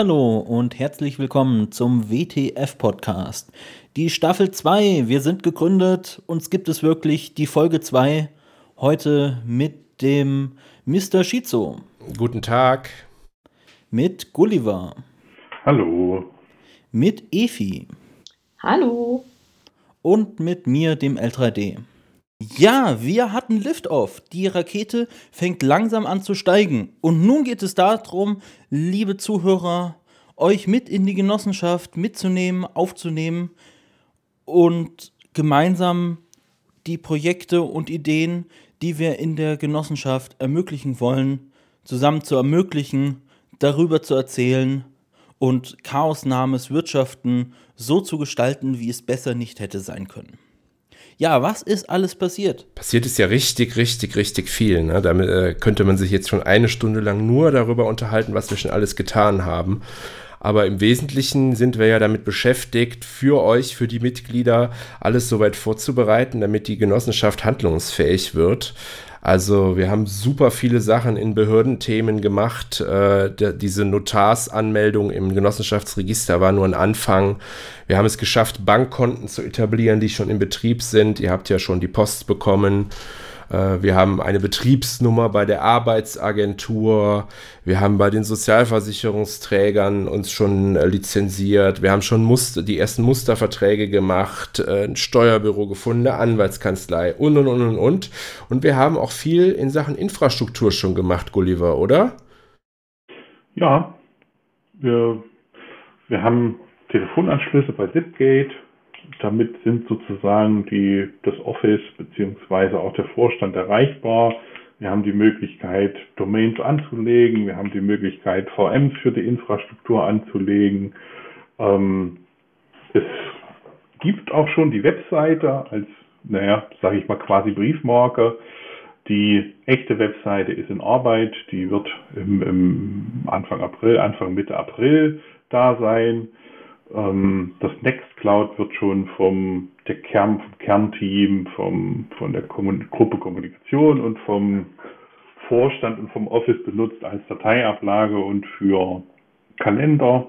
Hallo und herzlich willkommen zum WTF Podcast. Die Staffel 2, wir sind gegründet, uns gibt es wirklich die Folge 2 heute mit dem Mr. Shizo. Guten Tag. Mit Gulliver. Hallo. Mit Efi. Hallo. Und mit mir, dem L3D. Ja, wir hatten Liftoff. Die Rakete fängt langsam an zu steigen. Und nun geht es darum, liebe Zuhörer, euch mit in die Genossenschaft mitzunehmen, aufzunehmen und gemeinsam die Projekte und Ideen, die wir in der Genossenschaft ermöglichen wollen, zusammen zu ermöglichen, darüber zu erzählen und chaosnahmes Wirtschaften so zu gestalten, wie es besser nicht hätte sein können. Ja, was ist alles passiert? Passiert ist ja richtig, richtig, richtig viel. Ne? Damit äh, könnte man sich jetzt schon eine Stunde lang nur darüber unterhalten, was wir schon alles getan haben. Aber im Wesentlichen sind wir ja damit beschäftigt, für euch, für die Mitglieder, alles soweit vorzubereiten, damit die Genossenschaft handlungsfähig wird. Also wir haben super viele Sachen in Behördenthemen gemacht. Äh, der, diese Notarsanmeldung im Genossenschaftsregister war nur ein Anfang. Wir haben es geschafft, Bankkonten zu etablieren, die schon in Betrieb sind. Ihr habt ja schon die Post bekommen. Äh, wir haben eine Betriebsnummer bei der Arbeitsagentur. Wir haben bei den Sozialversicherungsträgern uns schon äh, lizenziert. Wir haben schon Muster, die ersten Musterverträge gemacht, äh, ein Steuerbüro gefunden, eine Anwaltskanzlei und, und, und, und, und. Und wir haben auch viel in Sachen Infrastruktur schon gemacht, Gulliver, oder? Ja, wir, wir haben Telefonanschlüsse bei Zipgate, damit sind sozusagen die, das Office beziehungsweise auch der Vorstand erreichbar. Wir haben die Möglichkeit, Domains anzulegen. Wir haben die Möglichkeit, VMs für die Infrastruktur anzulegen. Ähm, es gibt auch schon die Webseite als, naja, sage ich mal quasi Briefmarke. Die echte Webseite ist in Arbeit. Die wird im, im Anfang April, Anfang Mitte April da sein. Ähm, das Nextcloud wird schon vom, der Kern, vom Kernteam, vom, von der Kommun Gruppe Kommunikation und vom Vorstand und vom Office benutzt als Dateiablage und für Kalender.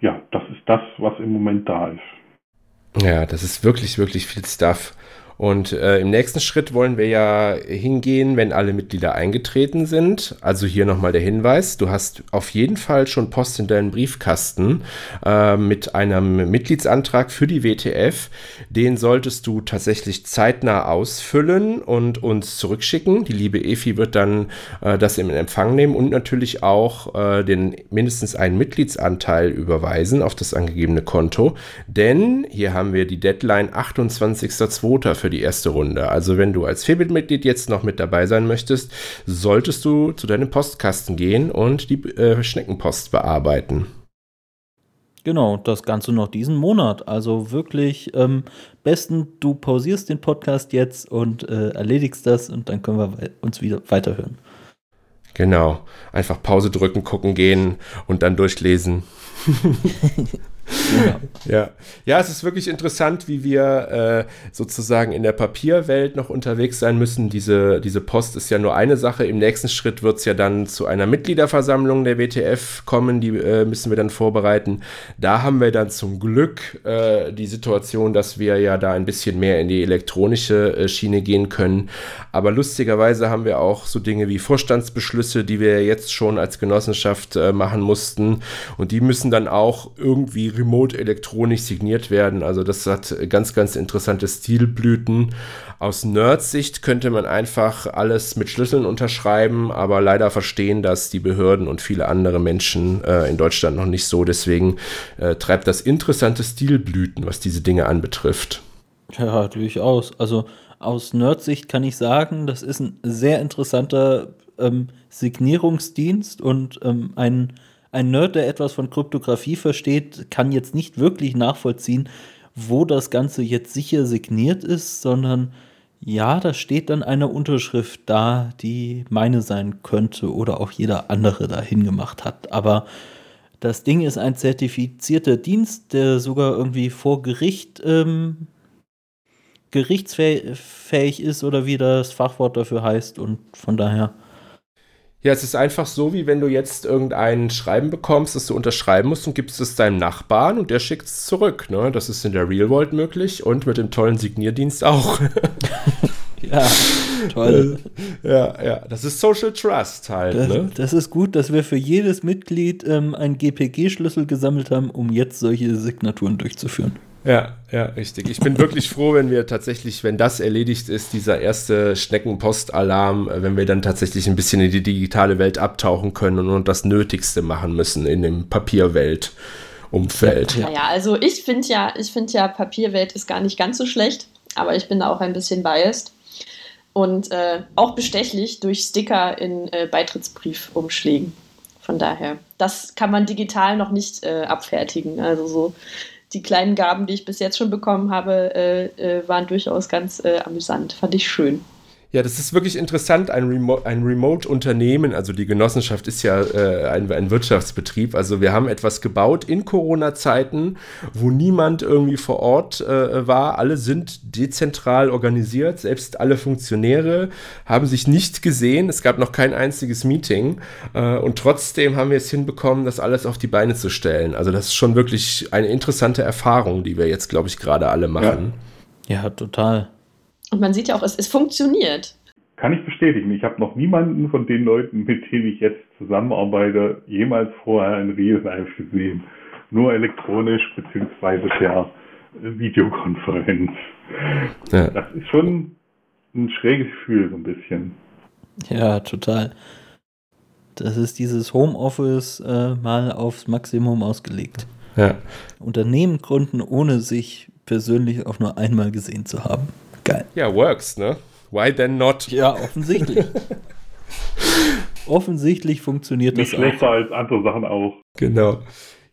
Ja, das ist das, was im Moment da ist. Ja, das ist wirklich, wirklich viel Stuff. Und äh, im nächsten Schritt wollen wir ja hingehen, wenn alle Mitglieder eingetreten sind. Also hier nochmal der Hinweis, du hast auf jeden Fall schon Post in deinen Briefkasten äh, mit einem Mitgliedsantrag für die WTF. Den solltest du tatsächlich zeitnah ausfüllen und uns zurückschicken. Die liebe Efi wird dann äh, das in Empfang nehmen und natürlich auch äh, den mindestens einen Mitgliedsanteil überweisen auf das angegebene Konto. Denn hier haben wir die Deadline 28.02. für die erste Runde. Also wenn du als Febit-Mitglied jetzt noch mit dabei sein möchtest, solltest du zu deinem Postkasten gehen und die äh, Schneckenpost bearbeiten. Genau, das Ganze noch diesen Monat. Also wirklich ähm, besten, du pausierst den Podcast jetzt und äh, erledigst das und dann können wir uns wieder weiterhören. Genau, einfach Pause drücken, gucken gehen und dann durchlesen. Ja. ja. es ist wirklich interessant, wie wir äh, sozusagen in der Papierwelt noch unterwegs sein müssen. Diese, diese Post ist ja nur eine Sache. Im nächsten Schritt wird es ja dann zu einer Mitgliederversammlung der WTF kommen. Die äh, müssen wir dann vorbereiten. Da haben wir dann zum Glück äh, die Situation, dass wir ja da ein bisschen mehr in die elektronische äh, Schiene gehen können. Aber lustigerweise haben wir auch so Dinge wie Vorstandsbeschlüsse, die wir jetzt schon als Genossenschaft äh, machen mussten. Und die müssen dann auch irgendwie remote elektronisch signiert werden. Also das hat ganz, ganz interessante Stilblüten. Aus Nerdsicht könnte man einfach alles mit Schlüsseln unterschreiben, aber leider verstehen das die Behörden und viele andere Menschen äh, in Deutschland noch nicht so. Deswegen äh, treibt das interessante Stilblüten, was diese Dinge anbetrifft. Ja, durchaus. Also aus Nerdsicht kann ich sagen, das ist ein sehr interessanter ähm, Signierungsdienst und ähm, ein ein Nerd, der etwas von Kryptographie versteht, kann jetzt nicht wirklich nachvollziehen, wo das Ganze jetzt sicher signiert ist, sondern ja, da steht dann eine Unterschrift da, die meine sein könnte oder auch jeder andere dahin gemacht hat. Aber das Ding ist ein zertifizierter Dienst, der sogar irgendwie vor Gericht ähm, gerichtsfähig ist oder wie das Fachwort dafür heißt und von daher. Ja, es ist einfach so, wie wenn du jetzt irgendein Schreiben bekommst, das du unterschreiben musst und gibst es deinem Nachbarn und der schickt es zurück. Ne? Das ist in der Real World möglich und mit dem tollen Signierdienst auch. ja, toll. ja, ja, das ist Social Trust halt. Das, ne? das ist gut, dass wir für jedes Mitglied ähm, einen GPG-Schlüssel gesammelt haben, um jetzt solche Signaturen durchzuführen. Ja, ja, richtig. Ich bin wirklich froh, wenn wir tatsächlich, wenn das erledigt ist, dieser erste Schneckenpost-Alarm, äh, wenn wir dann tatsächlich ein bisschen in die digitale Welt abtauchen können und, das Nötigste machen müssen in dem Papierwelt-Umfeld. Ja, ja, also ich finde ja, ich finde ja, Papierwelt ist gar nicht ganz so schlecht, aber ich bin da auch ein bisschen biased. Und äh, auch bestechlich durch Sticker in äh, Beitrittsbriefumschlägen. Von daher, das kann man digital noch nicht äh, abfertigen. Also so die kleinen Gaben, die ich bis jetzt schon bekommen habe, äh, äh, waren durchaus ganz äh, amüsant. Fand ich schön. Ja, das ist wirklich interessant. Ein, Remo ein Remote-Unternehmen, also die Genossenschaft ist ja äh, ein, ein, Wirtschaftsbetrieb. Also wir haben etwas gebaut in Corona-Zeiten, wo niemand irgendwie vor Ort äh, war. Alle sind dezentral organisiert. Selbst alle Funktionäre haben sich nicht gesehen. Es gab noch kein einziges Meeting. Äh, und trotzdem haben wir es hinbekommen, das alles auf die Beine zu stellen. Also das ist schon wirklich eine interessante Erfahrung, die wir jetzt, glaube ich, gerade alle machen. Ja, ja total. Und man sieht ja auch, es, es funktioniert. Kann ich bestätigen. Ich habe noch niemanden von den Leuten, mit denen ich jetzt zusammenarbeite, jemals vorher in Real Life gesehen. Nur elektronisch beziehungsweise per Videokonferenz. Ja. Das ist schon ein schräges Gefühl, so ein bisschen. Ja, total. Das ist dieses Homeoffice äh, mal aufs Maximum ausgelegt. Ja. Unternehmen gründen, ohne sich persönlich auch nur einmal gesehen zu haben. Geil. Ja, works, ne? Why then not? Ja, offensichtlich. offensichtlich funktioniert Nicht das auch. schlechter als andere Sachen auch. Genau.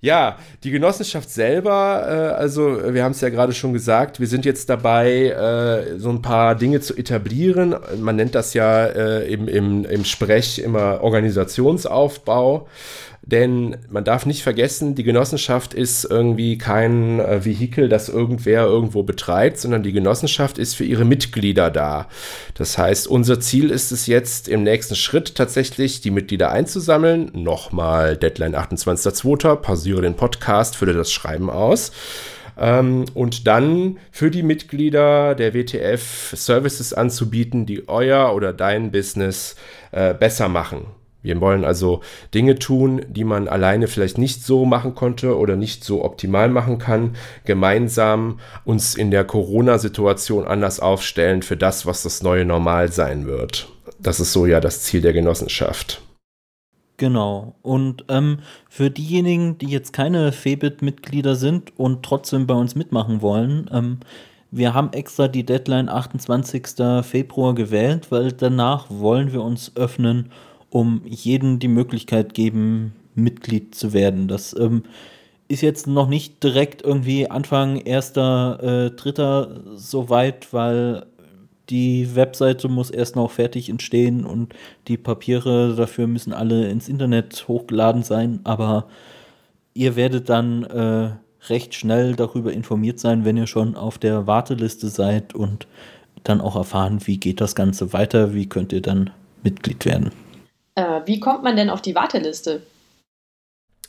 Ja, die Genossenschaft selber, äh, also wir haben es ja gerade schon gesagt, wir sind jetzt dabei, äh, so ein paar Dinge zu etablieren. Man nennt das ja äh, im, im, im Sprech immer Organisationsaufbau. Denn man darf nicht vergessen, die Genossenschaft ist irgendwie kein äh, Vehikel, das irgendwer irgendwo betreibt, sondern die Genossenschaft ist für ihre Mitglieder da. Das heißt, unser Ziel ist es jetzt im nächsten Schritt tatsächlich, die Mitglieder einzusammeln. Nochmal Deadline 28.02. Pausiere den Podcast, fülle das Schreiben aus ähm, und dann für die Mitglieder der WTF Services anzubieten, die euer oder dein Business äh, besser machen. Wir wollen also Dinge tun, die man alleine vielleicht nicht so machen konnte oder nicht so optimal machen kann, gemeinsam uns in der Corona-Situation anders aufstellen für das, was das neue Normal sein wird. Das ist so ja das Ziel der Genossenschaft. Genau. Und ähm, für diejenigen, die jetzt keine Febit-Mitglieder sind und trotzdem bei uns mitmachen wollen, ähm, wir haben extra die Deadline 28. Februar gewählt, weil danach wollen wir uns öffnen um jedem die Möglichkeit geben, Mitglied zu werden. Das ähm, ist jetzt noch nicht direkt irgendwie Anfang erster, äh, dritter soweit, weil die Webseite muss erst noch fertig entstehen und die Papiere dafür müssen alle ins Internet hochgeladen sein, aber ihr werdet dann äh, recht schnell darüber informiert sein, wenn ihr schon auf der Warteliste seid und dann auch erfahren, wie geht das Ganze weiter, wie könnt ihr dann Mitglied werden. Äh, wie kommt man denn auf die Warteliste?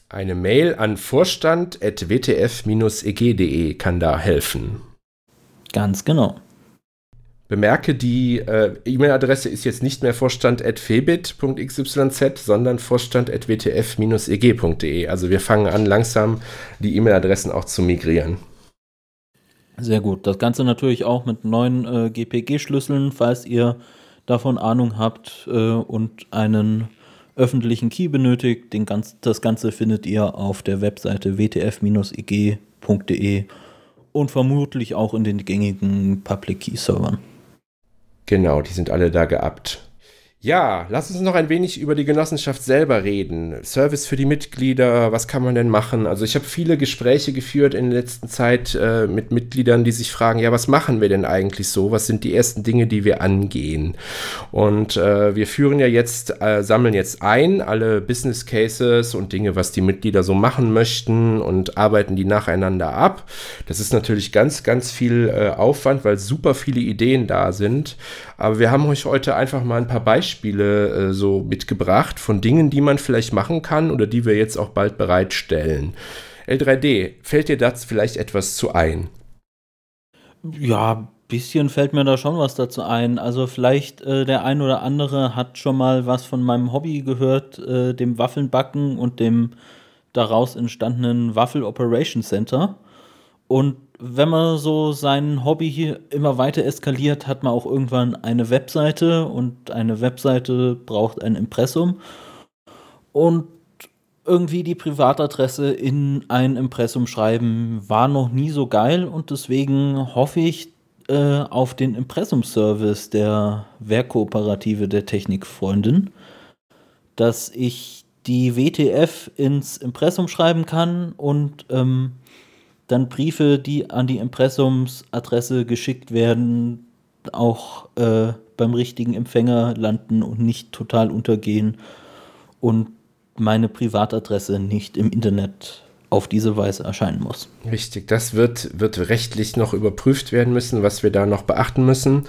Eine Mail an vorstand.wtf-eg.de kann da helfen. Ganz genau. Bemerke, die äh, E-Mail-Adresse ist jetzt nicht mehr vorstand.febit.xyz, sondern vorstand.wtf-eg.de. Also wir fangen an, langsam die E-Mail-Adressen auch zu migrieren. Sehr gut. Das Ganze natürlich auch mit neuen äh, GPG-Schlüsseln, falls ihr davon Ahnung habt äh, und einen öffentlichen Key benötigt. Den ganz, das Ganze findet ihr auf der Webseite wtf-ig.de und vermutlich auch in den gängigen Public Key Servern. Genau, die sind alle da geabt. Ja, lass uns noch ein wenig über die Genossenschaft selber reden. Service für die Mitglieder, was kann man denn machen? Also ich habe viele Gespräche geführt in der letzten Zeit äh, mit Mitgliedern, die sich fragen, ja, was machen wir denn eigentlich so? Was sind die ersten Dinge, die wir angehen? Und äh, wir führen ja jetzt, äh, sammeln jetzt ein, alle Business Cases und Dinge, was die Mitglieder so machen möchten und arbeiten die nacheinander ab. Das ist natürlich ganz, ganz viel äh, Aufwand, weil super viele Ideen da sind. Aber wir haben euch heute einfach mal ein paar Beispiele äh, so mitgebracht von Dingen, die man vielleicht machen kann oder die wir jetzt auch bald bereitstellen. L3D, fällt dir das vielleicht etwas zu ein? Ja, bisschen fällt mir da schon was dazu ein. Also vielleicht äh, der ein oder andere hat schon mal was von meinem Hobby gehört, äh, dem Waffelnbacken und dem daraus entstandenen Waffel Operation Center. Und wenn man so sein Hobby hier immer weiter eskaliert, hat man auch irgendwann eine Webseite und eine Webseite braucht ein Impressum. Und irgendwie die Privatadresse in ein Impressum schreiben war noch nie so geil und deswegen hoffe ich äh, auf den Impressum-Service der Werkkooperative der Technikfreundin, dass ich die WTF ins Impressum schreiben kann und ähm, dann Briefe, die an die Impressumsadresse geschickt werden, auch äh, beim richtigen Empfänger landen und nicht total untergehen und meine Privatadresse nicht im Internet auf diese Weise erscheinen muss. Richtig, das wird, wird rechtlich noch überprüft werden müssen, was wir da noch beachten müssen,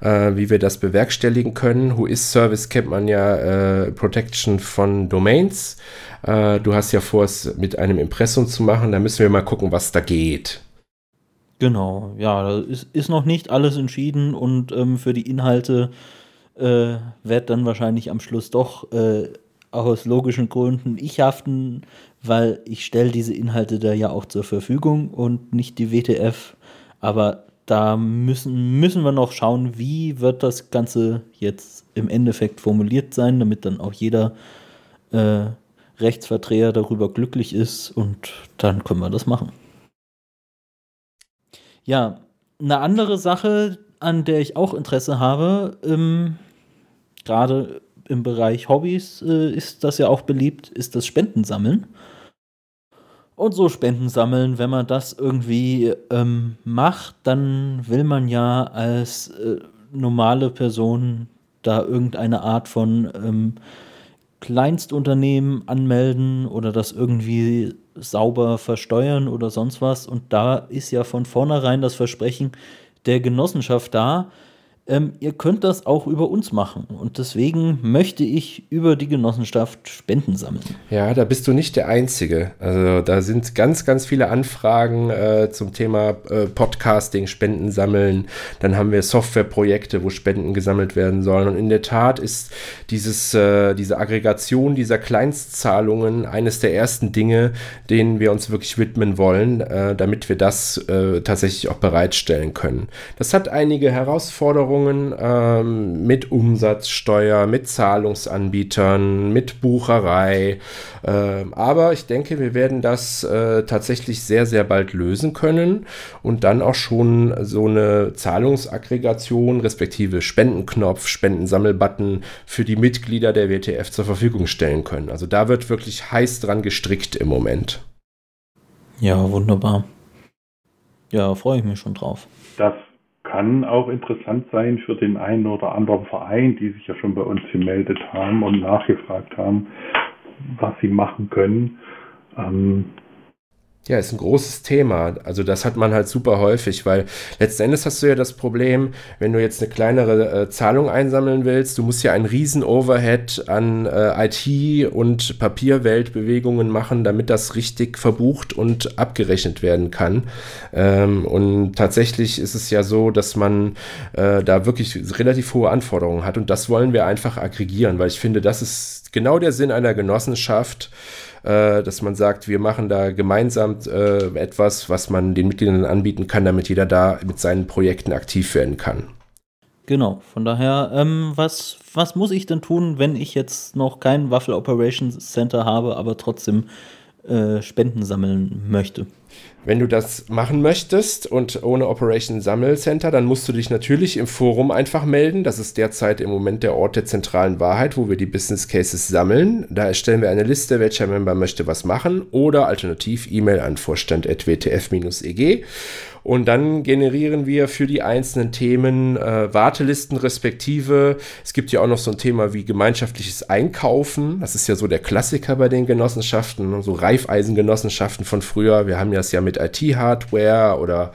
äh, wie wir das bewerkstelligen können. Who is Service kennt man ja äh, Protection von Domains. Äh, du hast ja vor, es mit einem Impressum zu machen. Da müssen wir mal gucken, was da geht. Genau, ja, da ist, ist noch nicht alles entschieden und ähm, für die Inhalte äh, wird dann wahrscheinlich am Schluss doch äh, aus logischen Gründen ich haften, weil ich stelle diese Inhalte da ja auch zur Verfügung und nicht die WTF. Aber da müssen, müssen wir noch schauen, wie wird das Ganze jetzt im Endeffekt formuliert sein, damit dann auch jeder äh, Rechtsvertreter darüber glücklich ist und dann können wir das machen. Ja, eine andere Sache, an der ich auch Interesse habe, ähm, gerade im Bereich Hobbys äh, ist das ja auch beliebt, ist das Spendensammeln. Und so Spenden sammeln, wenn man das irgendwie ähm, macht, dann will man ja als äh, normale Person da irgendeine Art von ähm, Kleinstunternehmen anmelden oder das irgendwie sauber versteuern oder sonst was. Und da ist ja von vornherein das Versprechen der Genossenschaft da, ähm, ihr könnt das auch über uns machen. Und deswegen möchte ich über die Genossenschaft Spenden sammeln. Ja, da bist du nicht der Einzige. Also da sind ganz, ganz viele Anfragen äh, zum Thema äh, Podcasting, Spenden sammeln. Dann haben wir Softwareprojekte, wo Spenden gesammelt werden sollen. Und in der Tat ist dieses, äh, diese Aggregation dieser Kleinstzahlungen eines der ersten Dinge, denen wir uns wirklich widmen wollen, äh, damit wir das äh, tatsächlich auch bereitstellen können. Das hat einige Herausforderungen Versicherungen ähm, mit Umsatzsteuer, mit Zahlungsanbietern, mit Bucherei. Ähm, aber ich denke, wir werden das äh, tatsächlich sehr, sehr bald lösen können und dann auch schon so eine Zahlungsaggregation respektive Spendenknopf, Spendensammelbutton für die Mitglieder der WTF zur Verfügung stellen können. Also da wird wirklich heiß dran gestrickt im Moment. Ja, wunderbar. Ja, freue ich mich schon drauf. Das kann auch interessant sein für den einen oder anderen Verein, die sich ja schon bei uns gemeldet haben und nachgefragt haben, was sie machen können. Ähm, ja, ist ein großes Thema. Also das hat man halt super häufig, weil letzten Endes hast du ja das Problem, wenn du jetzt eine kleinere äh, Zahlung einsammeln willst, du musst ja einen riesen Overhead an äh, IT und Papierweltbewegungen machen, damit das richtig verbucht und abgerechnet werden kann. Ähm, und tatsächlich ist es ja so, dass man äh, da wirklich relativ hohe Anforderungen hat und das wollen wir einfach aggregieren, weil ich finde, das ist genau der Sinn einer Genossenschaft äh, dass man sagt, wir machen da gemeinsam äh, etwas, was man den Mitgliedern anbieten kann, damit jeder da mit seinen Projekten aktiv werden kann. Genau, von daher, ähm, was, was muss ich denn tun, wenn ich jetzt noch kein Waffel Operations Center habe, aber trotzdem äh, Spenden sammeln möchte? Wenn du das machen möchtest und ohne Operation Sammelcenter, dann musst du dich natürlich im Forum einfach melden. Das ist derzeit im Moment der Ort der zentralen Wahrheit, wo wir die Business Cases sammeln. Da erstellen wir eine Liste, welcher Member möchte was machen oder alternativ E-Mail an vorstand.wtf-eg. Und dann generieren wir für die einzelnen Themen äh, Wartelisten respektive. Es gibt ja auch noch so ein Thema wie gemeinschaftliches Einkaufen. Das ist ja so der Klassiker bei den Genossenschaften, so Reifeisengenossenschaften von früher. Wir haben das ja mit IT-Hardware oder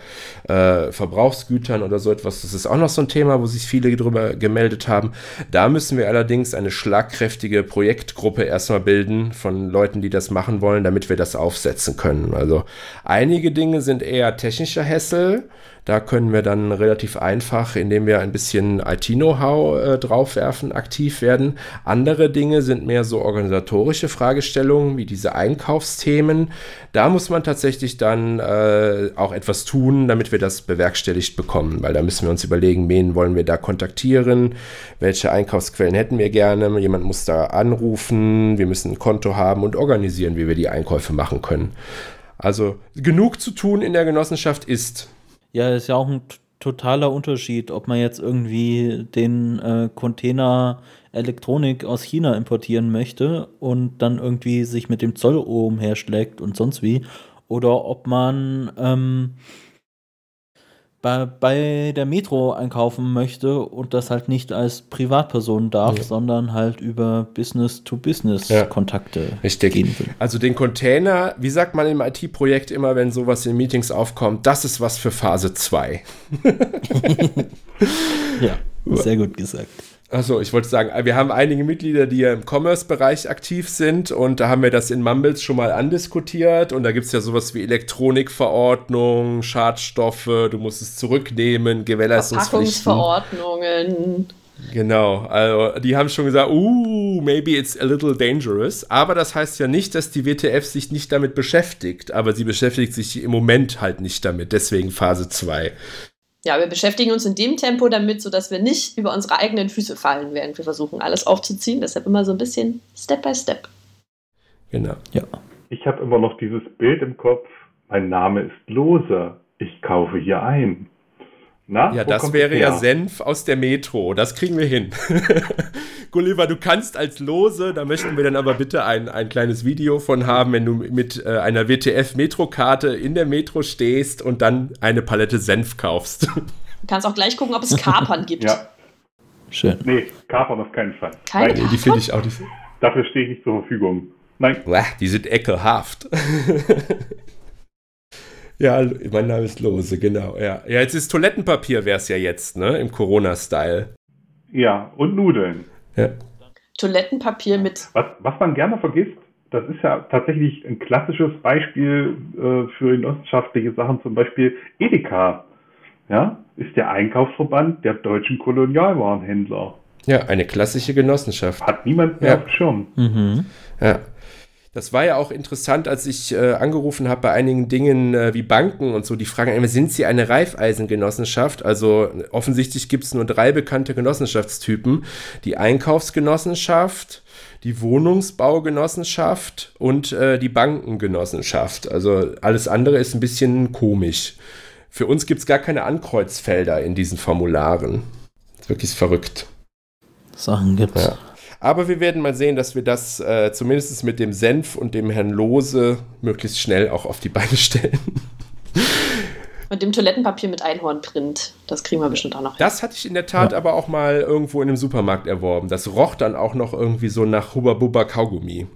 äh, Verbrauchsgütern oder so etwas. Das ist auch noch so ein Thema, wo sich viele drüber gemeldet haben. Da müssen wir allerdings eine schlagkräftige Projektgruppe erstmal bilden von Leuten, die das machen wollen, damit wir das aufsetzen können. Also einige Dinge sind eher technischer Kessel. Da können wir dann relativ einfach, indem wir ein bisschen IT-Know-how äh, draufwerfen, aktiv werden. Andere Dinge sind mehr so organisatorische Fragestellungen, wie diese Einkaufsthemen. Da muss man tatsächlich dann äh, auch etwas tun, damit wir das bewerkstelligt bekommen, weil da müssen wir uns überlegen, wen wollen wir da kontaktieren, welche Einkaufsquellen hätten wir gerne. Jemand muss da anrufen, wir müssen ein Konto haben und organisieren, wie wir die Einkäufe machen können. Also genug zu tun in der Genossenschaft ist. Ja, ist ja auch ein totaler Unterschied, ob man jetzt irgendwie den äh, Container Elektronik aus China importieren möchte und dann irgendwie sich mit dem Zoll umherschlägt und sonst wie, oder ob man ähm, bei, bei der Metro einkaufen möchte und das halt nicht als Privatperson darf, ja. sondern halt über Business-to-Business-Kontakte ja. Richtig. gehen will. Also den Container, wie sagt man im IT-Projekt immer, wenn sowas in Meetings aufkommt, das ist was für Phase 2. ja, sehr gut gesagt. Achso, ich wollte sagen, wir haben einige Mitglieder, die ja im Commerce-Bereich aktiv sind und da haben wir das in Mumbles schon mal andiskutiert und da gibt es ja sowas Elektronikverordnung, Schadstoffe, du musst es zurücknehmen, Gewährleistungspflichten. Verpackungsverordnungen. Genau, also die haben schon gesagt, uh, maybe it's a little dangerous, aber das heißt ja nicht, dass die WTF sich nicht damit beschäftigt, aber sie beschäftigt sich im Moment halt nicht damit, deswegen Phase 2 ja, wir beschäftigen uns in dem Tempo damit, sodass wir nicht über unsere eigenen Füße fallen, während wir versuchen, alles aufzuziehen. Deshalb immer so ein bisschen Step by Step. Genau. Ja. Ich habe immer noch dieses Bild im Kopf. Mein Name ist Lose. Ich kaufe hier ein. Na, ja, das wäre ja Senf aus der Metro. Das kriegen wir hin. Gulliver, du kannst als Lose, da möchten wir dann aber bitte ein, ein kleines Video von haben, wenn du mit äh, einer WTF-Metro-Karte in der Metro stehst und dann eine Palette Senf kaufst. Du kannst auch gleich gucken, ob es Kapern gibt. Ja. Schön. Nee, Kapern auf keinen Fall. Keine Nein, die finde ich auch nicht. Dafür stehe ich nicht zur Verfügung. Nein. Die sind ekelhaft. Ja, mein Name ist Lose, genau. Ja, ja jetzt ist Toilettenpapier, wäre es ja jetzt, ne? Im Corona-Style. Ja, und Nudeln. Ja. Toilettenpapier mit. Was, was man gerne vergisst, das ist ja tatsächlich ein klassisches Beispiel äh, für genossenschaftliche Sachen, zum Beispiel Edeka. Ja, ist der Einkaufsverband der deutschen Kolonialwarenhändler. Ja, eine klassische Genossenschaft. Hat niemand mehr ja. auf dem Schirm. Mhm. Ja. Das war ja auch interessant, als ich äh, angerufen habe bei einigen Dingen äh, wie Banken und so. Die fragen immer, sind Sie eine Reifeisengenossenschaft? Also offensichtlich gibt es nur drei bekannte Genossenschaftstypen. Die Einkaufsgenossenschaft, die Wohnungsbaugenossenschaft und äh, die Bankengenossenschaft. Also alles andere ist ein bisschen komisch. Für uns gibt es gar keine Ankreuzfelder in diesen Formularen. Das ist wirklich verrückt. Sachen gibt's. Ja. Aber wir werden mal sehen, dass wir das äh, zumindest mit dem Senf und dem Herrn Lose möglichst schnell auch auf die Beine stellen. Und dem Toilettenpapier mit Einhornprint. Das kriegen wir bestimmt auch noch. Das hatte ich in der Tat ja. aber auch mal irgendwo in einem Supermarkt erworben. Das roch dann auch noch irgendwie so nach Hubba Bubba Kaugummi.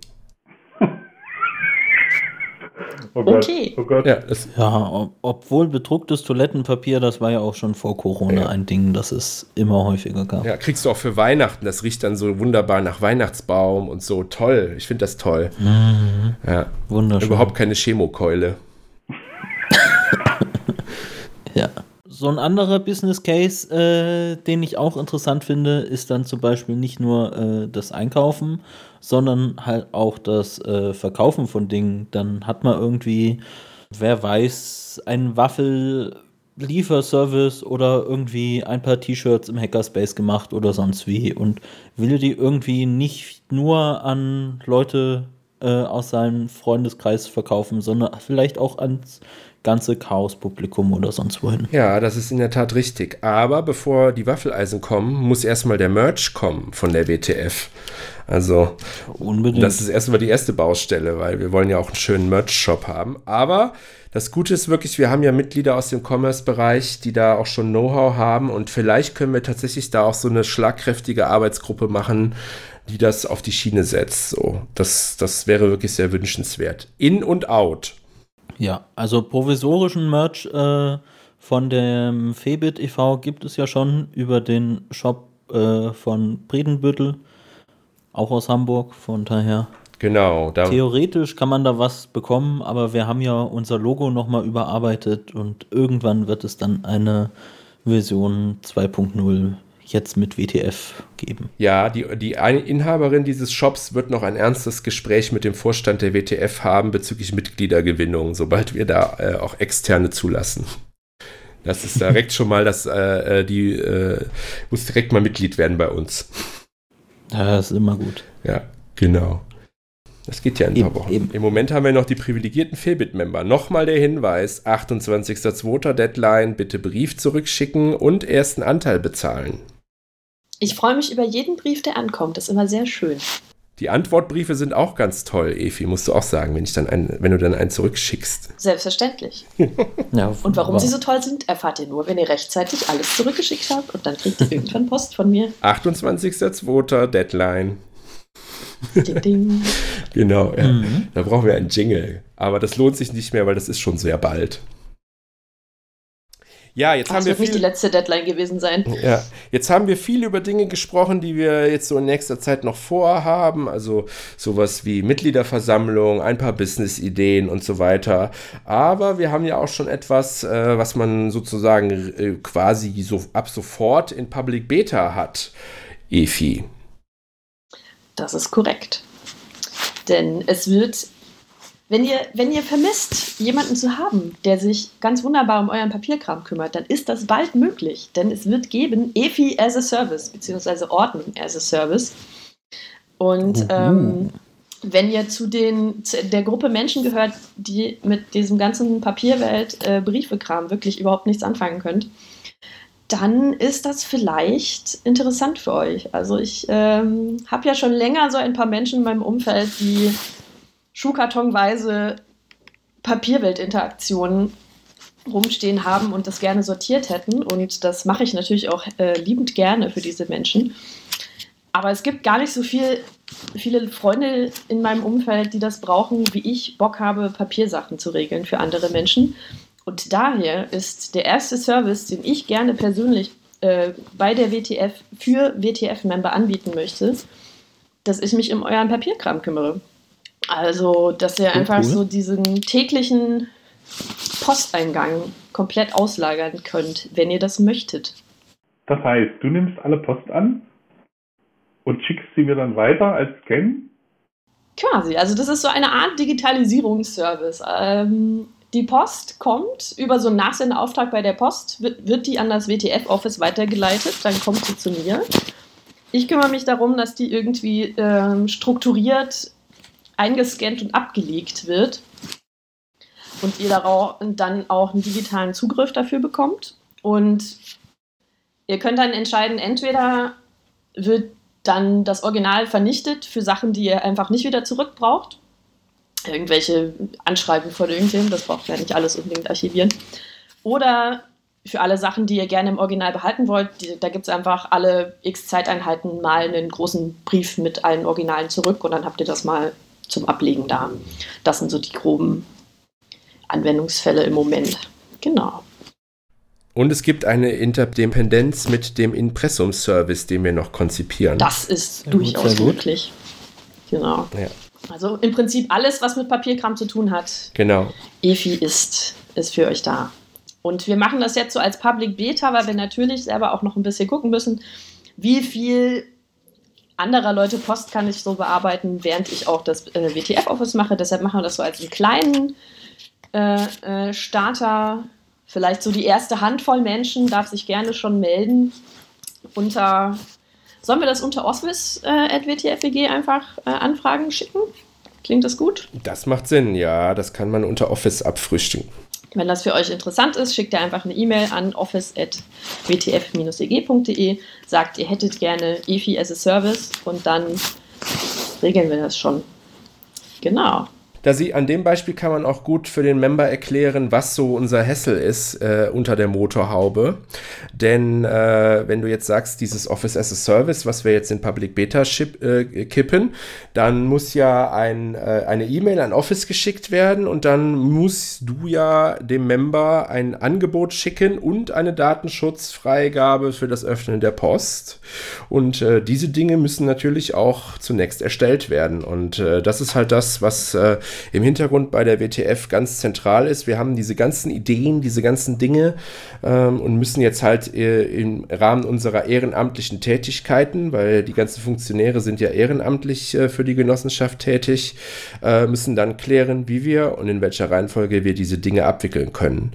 Oh Gott, okay. Oh Gott. Ja, ja ob, obwohl bedrucktes Toilettenpapier, das war ja auch schon vor Corona ja. ein Ding, das es immer häufiger gab. Ja, kriegst du auch für Weihnachten. Das riecht dann so wunderbar nach Weihnachtsbaum und so. Toll. Ich finde das toll. Mhm. Ja. Wunderschön. Überhaupt keine Chemokeule. ja. So ein anderer Business Case, äh, den ich auch interessant finde, ist dann zum Beispiel nicht nur äh, das Einkaufen, sondern halt auch das äh, Verkaufen von Dingen. Dann hat man irgendwie, wer weiß, einen Waffel-Lieferservice oder irgendwie ein paar T-Shirts im Hackerspace gemacht oder sonst wie und will die irgendwie nicht nur an Leute äh, aus seinem Freundeskreis verkaufen, sondern vielleicht auch ans ganze Chaos-Publikum oder sonst wohin. Ja, das ist in der Tat richtig. Aber bevor die Waffeleisen kommen, muss erstmal der Merch kommen von der WTF. Also, Unbedingt. das ist erstmal die erste Baustelle, weil wir wollen ja auch einen schönen Merch-Shop haben. Aber das Gute ist wirklich, wir haben ja Mitglieder aus dem Commerce-Bereich, die da auch schon Know-how haben und vielleicht können wir tatsächlich da auch so eine schlagkräftige Arbeitsgruppe machen, die das auf die Schiene setzt. So, das, das wäre wirklich sehr wünschenswert. In und out. Ja, also provisorischen Merch äh, von dem Febit e.V. gibt es ja schon über den Shop äh, von Bredenbüttel, auch aus Hamburg, von daher. Genau. Theoretisch kann man da was bekommen, aber wir haben ja unser Logo nochmal überarbeitet und irgendwann wird es dann eine Version 2.0 jetzt mit WTF geben. Ja, die, die Inhaberin dieses Shops wird noch ein ernstes Gespräch mit dem Vorstand der WTF haben bezüglich Mitgliedergewinnung, sobald wir da äh, auch externe zulassen. Das ist direkt schon mal, dass äh, äh, die äh, muss direkt mal Mitglied werden bei uns. Das ist immer gut. Ja, genau. Das geht ja in ein paar Wochen. Eben. Im Moment haben wir noch die privilegierten Febit-Member. Nochmal der Hinweis: 28.02. Deadline, bitte Brief zurückschicken und ersten Anteil bezahlen. Ich freue mich über jeden Brief, der ankommt. Das ist immer sehr schön. Die Antwortbriefe sind auch ganz toll, Efi, musst du auch sagen, wenn, ich dann einen, wenn du dann einen zurückschickst. Selbstverständlich. ja, und warum sie so toll sind, erfahrt ihr nur, wenn ihr rechtzeitig alles zurückgeschickt habt und dann kriegt ihr irgendwann Post von mir. 28.02. Deadline. Ding, ding. genau, ja. Mhm. da brauchen wir einen Jingle. Aber das lohnt sich nicht mehr, weil das ist schon sehr bald. Ja, jetzt Ach, haben wir. Das wird nicht die letzte Deadline gewesen sein. Ja, jetzt haben wir viel über Dinge gesprochen, die wir jetzt so in nächster Zeit noch vorhaben. Also sowas wie Mitgliederversammlung, ein paar Business-Ideen und so weiter. Aber wir haben ja auch schon etwas, äh, was man sozusagen äh, quasi so ab sofort in Public Beta hat. EFI. Das ist korrekt. Denn es wird wenn ihr, wenn ihr vermisst, jemanden zu haben, der sich ganz wunderbar um euren Papierkram kümmert, dann ist das bald möglich. Denn es wird geben EFI as a Service, beziehungsweise Ordnung as a Service. Und ähm, wenn ihr zu, den, zu der Gruppe Menschen gehört, die mit diesem ganzen Papierwelt, äh, wirklich überhaupt nichts anfangen könnt, dann ist das vielleicht interessant für euch. Also ich ähm, habe ja schon länger so ein paar Menschen in meinem Umfeld, die schuhkartonweise Papierweltinteraktionen rumstehen haben und das gerne sortiert hätten. Und das mache ich natürlich auch äh, liebend gerne für diese Menschen. Aber es gibt gar nicht so viel, viele Freunde in meinem Umfeld, die das brauchen, wie ich Bock habe, Papiersachen zu regeln für andere Menschen. Und daher ist der erste Service, den ich gerne persönlich äh, bei der WTF für WTF-Member anbieten möchte, dass ich mich um euren Papierkram kümmere. Also, dass ihr einfach cool. so diesen täglichen Posteingang komplett auslagern könnt, wenn ihr das möchtet. Das heißt, du nimmst alle Post an und schickst sie mir dann weiter als Scan? Quasi, also das ist so eine Art Digitalisierungsservice. Ähm, die Post kommt über so einen Nachsendeauftrag bei der Post, wird, wird die an das WTF-Office weitergeleitet, dann kommt sie zu mir. Ich kümmere mich darum, dass die irgendwie ähm, strukturiert eingescannt und abgelegt wird und ihr darauf dann auch einen digitalen Zugriff dafür bekommt. Und ihr könnt dann entscheiden, entweder wird dann das Original vernichtet für Sachen, die ihr einfach nicht wieder zurück braucht. Irgendwelche Anschreiben von irgendjemandem, das braucht ja nicht alles unbedingt archivieren. Oder für alle Sachen, die ihr gerne im Original behalten wollt, die, da gibt es einfach alle x Zeiteinheiten mal einen großen Brief mit allen Originalen zurück und dann habt ihr das mal zum Ablegen da. Das sind so die groben Anwendungsfälle im Moment. Genau. Und es gibt eine Interdependenz mit dem Impressum-Service, den wir noch konzipieren. Das ist ja, durchaus möglich. Genau. Ja. Also im Prinzip alles, was mit Papierkram zu tun hat. Genau. EFI ist, ist für euch da. Und wir machen das jetzt so als Public Beta, weil wir natürlich selber auch noch ein bisschen gucken müssen, wie viel anderer Leute Post kann ich so bearbeiten, während ich auch das äh, WTF-Office mache. Deshalb machen wir das so als einen kleinen äh, äh, Starter. Vielleicht so die erste Handvoll Menschen darf sich gerne schon melden. Unter, sollen wir das unter oswis.wtfwg äh, einfach äh, Anfragen schicken? Klingt das gut? Das macht Sinn, ja. Das kann man unter Office abfrühstücken. Wenn das für euch interessant ist, schickt ihr einfach eine E-Mail an office.wtf-eg.de, sagt, ihr hättet gerne EFI as a Service und dann regeln wir das schon. Genau da sie an dem Beispiel kann man auch gut für den Member erklären, was so unser Hessel ist äh, unter der Motorhaube. Denn äh, wenn du jetzt sagst, dieses Office as a Service, was wir jetzt in Public Beta ship, äh, kippen, dann muss ja ein, äh, eine E-Mail an Office geschickt werden und dann musst du ja dem Member ein Angebot schicken und eine Datenschutzfreigabe für das Öffnen der Post. Und äh, diese Dinge müssen natürlich auch zunächst erstellt werden. Und äh, das ist halt das, was im Hintergrund bei der WTF ganz zentral ist. Wir haben diese ganzen Ideen, diese ganzen Dinge ähm, und müssen jetzt halt äh, im Rahmen unserer ehrenamtlichen Tätigkeiten, weil die ganzen Funktionäre sind ja ehrenamtlich äh, für die Genossenschaft tätig, äh, müssen dann klären, wie wir und in welcher Reihenfolge wir diese Dinge abwickeln können.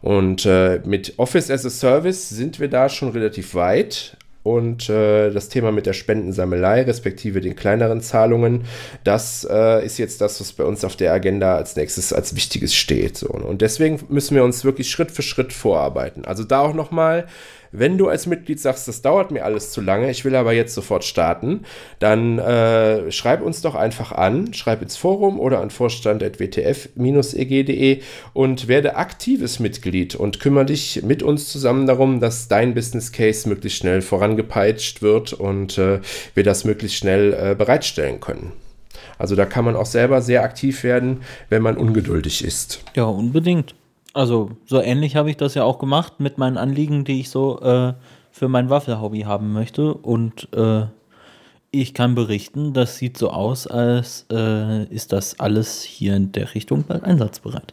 Und äh, mit Office as a Service sind wir da schon relativ weit. Und äh, das Thema mit der Spendensammelei, respektive den kleineren Zahlungen, das äh, ist jetzt das, was bei uns auf der Agenda als nächstes als Wichtiges steht. So. Und deswegen müssen wir uns wirklich Schritt für Schritt vorarbeiten. Also da auch nochmal wenn du als Mitglied sagst, das dauert mir alles zu lange, ich will aber jetzt sofort starten, dann äh, schreib uns doch einfach an, schreib ins Forum oder an vorstand.wtf-eg.de und werde aktives Mitglied und kümmere dich mit uns zusammen darum, dass dein Business Case möglichst schnell vorangepeitscht wird und äh, wir das möglichst schnell äh, bereitstellen können. Also da kann man auch selber sehr aktiv werden, wenn man ungeduldig ist. Ja, unbedingt. Also so ähnlich habe ich das ja auch gemacht mit meinen Anliegen, die ich so äh, für mein Waffelhobby haben möchte. Und äh, ich kann berichten, das sieht so aus, als äh, ist das alles hier in der Richtung bald einsatzbereit.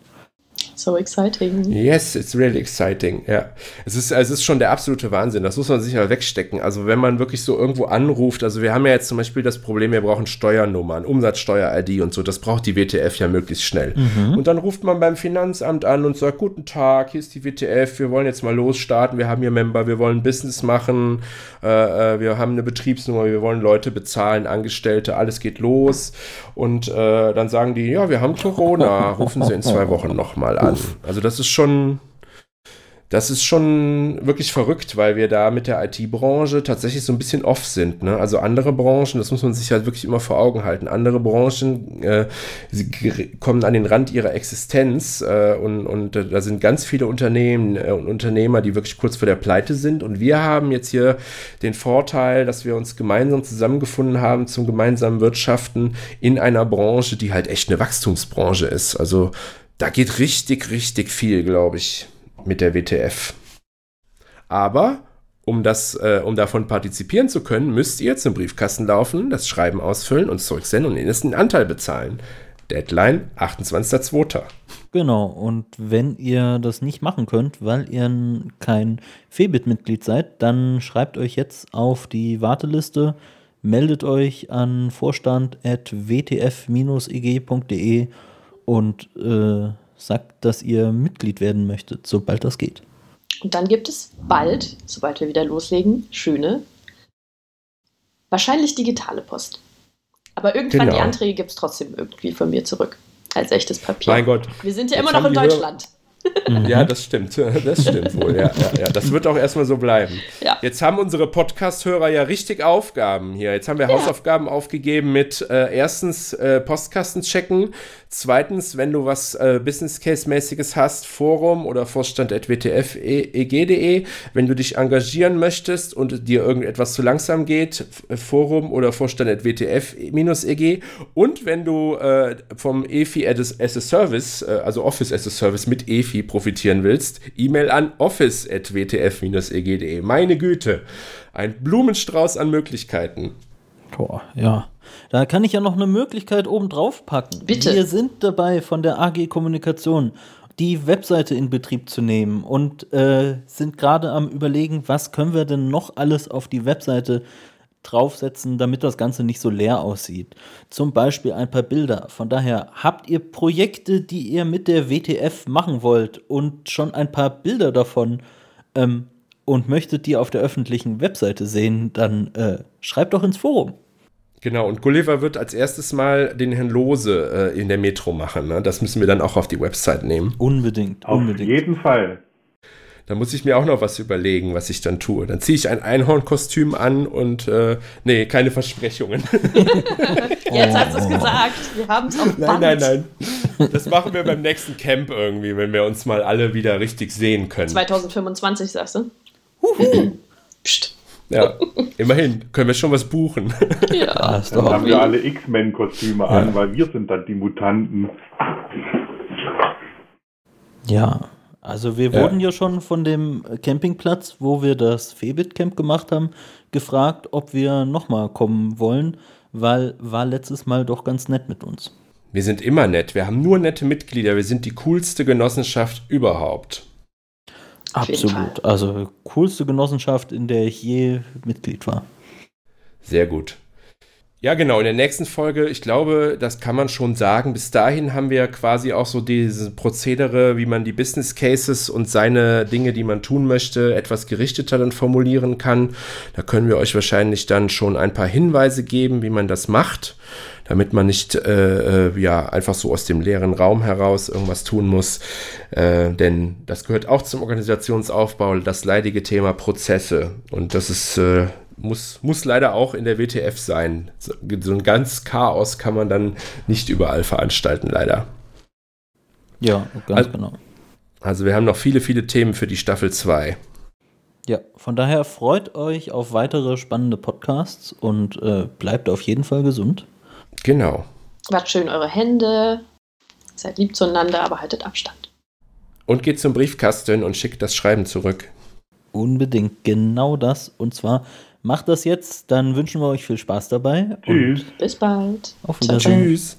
So exciting. Yes, it's really exciting. Ja. Es ist, es ist schon der absolute Wahnsinn. Das muss man sich mal wegstecken. Also, wenn man wirklich so irgendwo anruft, also wir haben ja jetzt zum Beispiel das Problem, wir brauchen Steuernummern, Umsatzsteuer-ID und so. Das braucht die WTF ja möglichst schnell. Mhm. Und dann ruft man beim Finanzamt an und sagt: Guten Tag, hier ist die WTF, wir wollen jetzt mal losstarten, wir haben hier Member, wir wollen Business machen, äh, äh, wir haben eine Betriebsnummer, wir wollen Leute bezahlen, Angestellte, alles geht los. Und äh, dann sagen die: Ja, wir haben Corona, rufen Sie in zwei Wochen nochmal an an. Also das ist schon, das ist schon wirklich verrückt, weil wir da mit der IT-Branche tatsächlich so ein bisschen off sind. Ne? Also andere Branchen, das muss man sich halt wirklich immer vor Augen halten. Andere Branchen äh, kommen an den Rand ihrer Existenz äh, und, und äh, da sind ganz viele Unternehmen äh, und Unternehmer, die wirklich kurz vor der Pleite sind. Und wir haben jetzt hier den Vorteil, dass wir uns gemeinsam zusammengefunden haben zum gemeinsamen Wirtschaften in einer Branche, die halt echt eine Wachstumsbranche ist. Also da geht richtig, richtig viel, glaube ich, mit der WTF. Aber um, das, äh, um davon partizipieren zu können, müsst ihr zum Briefkasten laufen, das Schreiben ausfüllen und zurücksenden und den ersten Anteil bezahlen. Deadline 28.02. Genau, und wenn ihr das nicht machen könnt, weil ihr kein Febit-Mitglied seid, dann schreibt euch jetzt auf die Warteliste, meldet euch an vorstand.wtf-eg.de und äh, sagt, dass ihr Mitglied werden möchtet, sobald das geht. Und dann gibt es bald, sobald wir wieder loslegen, schöne, wahrscheinlich digitale Post. Aber irgendwann genau. die Anträge gibt es trotzdem irgendwie von mir zurück. Als echtes Papier. Mein Gott. Wir sind ja immer noch in Deutschland. Hörer ja, das stimmt. Das stimmt wohl. Ja, ja, ja. Das wird auch erstmal so bleiben. Ja. Jetzt haben unsere Podcast-Hörer ja richtig Aufgaben hier. Jetzt haben wir ja. Hausaufgaben aufgegeben mit äh, erstens äh, Postkasten checken, zweitens, wenn du was äh, Business Case-mäßiges hast, Forum oder Vorstand.wtf.eg.de. Wenn du dich engagieren möchtest und dir irgendetwas zu langsam geht, Forum oder Vorstand.wtf-eg. Und wenn du äh, vom EFI as a Service, äh, also Office as a Service mit EFI profitieren willst, E-Mail an office.wtf-eg.de. Meine Güte, ein Blumenstrauß an Möglichkeiten. Boah, ja. Da kann ich ja noch eine Möglichkeit oben drauf packen. Bitte. Wir sind dabei von der AG Kommunikation die Webseite in Betrieb zu nehmen und äh, sind gerade am überlegen, was können wir denn noch alles auf die Webseite draufsetzen, damit das Ganze nicht so leer aussieht. Zum Beispiel ein paar Bilder. Von daher habt ihr Projekte, die ihr mit der WTF machen wollt und schon ein paar Bilder davon ähm, und möchtet die auf der öffentlichen Webseite sehen, dann äh, schreibt doch ins Forum. Genau, und Gulliver wird als erstes mal den Herrn Lose äh, in der Metro machen. Ne? Das müssen wir dann auch auf die Website nehmen. Unbedingt, Auf unbedingt. jeden Fall. Da muss ich mir auch noch was überlegen, was ich dann tue. Dann ziehe ich ein Einhornkostüm an und äh, nee, keine Versprechungen. Jetzt hast du es gesagt. Wir haben es auf nein, Band. nein, nein. Das machen wir beim nächsten Camp irgendwie, wenn wir uns mal alle wieder richtig sehen können. 2025 sagst du? Psst. Ja, immerhin können wir schon was buchen. Ja. Ah, ist Dann doch haben wir alle X-Men-Kostüme Ja. an, weil wir sind dann die Mutanten. Ja, also wir Ja. wurden ja schon von dem Campingplatz, wo wir das Febit-Camp gemacht haben, gefragt, ob wir nochmal kommen wollen, weil war letztes Mal doch ganz nett mit uns. Wir sind immer nett. Wir haben nur nette Mitglieder. Wir sind die coolste Genossenschaft überhaupt. Absolut. Also coolste Genossenschaft, in der ich je Mitglied war. Sehr gut. Ja, genau. In der nächsten Folge, ich glaube, das kann man schon sagen. Bis dahin haben wir quasi auch so diese Prozedere, wie man die Business Cases und seine Dinge, die man tun möchte, etwas gerichteter dann formulieren kann. Da können wir euch wahrscheinlich dann schon ein paar Hinweise geben, wie man das macht, damit man nicht äh, äh, ja einfach so aus dem leeren Raum heraus irgendwas tun muss. Äh, denn das gehört auch zum Organisationsaufbau, das leidige Thema Prozesse. Und das ist äh, muss, muss leider auch in der WTF sein. So, so ein ganz Chaos kann man dann nicht überall veranstalten, leider. Ja, ganz Also- genau. Also wir haben noch viele, viele Themen für die Staffel 2. Ja, von daher freut euch auf weitere spannende Podcasts und äh, bleibt auf jeden Fall gesund. Genau. Wascht schön eure Hände. Seid lieb zueinander, aber haltet Abstand. Und geht zum Briefkasten und schickt das Schreiben zurück. Unbedingt genau das. Und zwar macht das jetzt, dann wünschen wir euch viel Spaß dabei. Tschüss. Und Bis bald. auf Wiedersehen. Tschüss.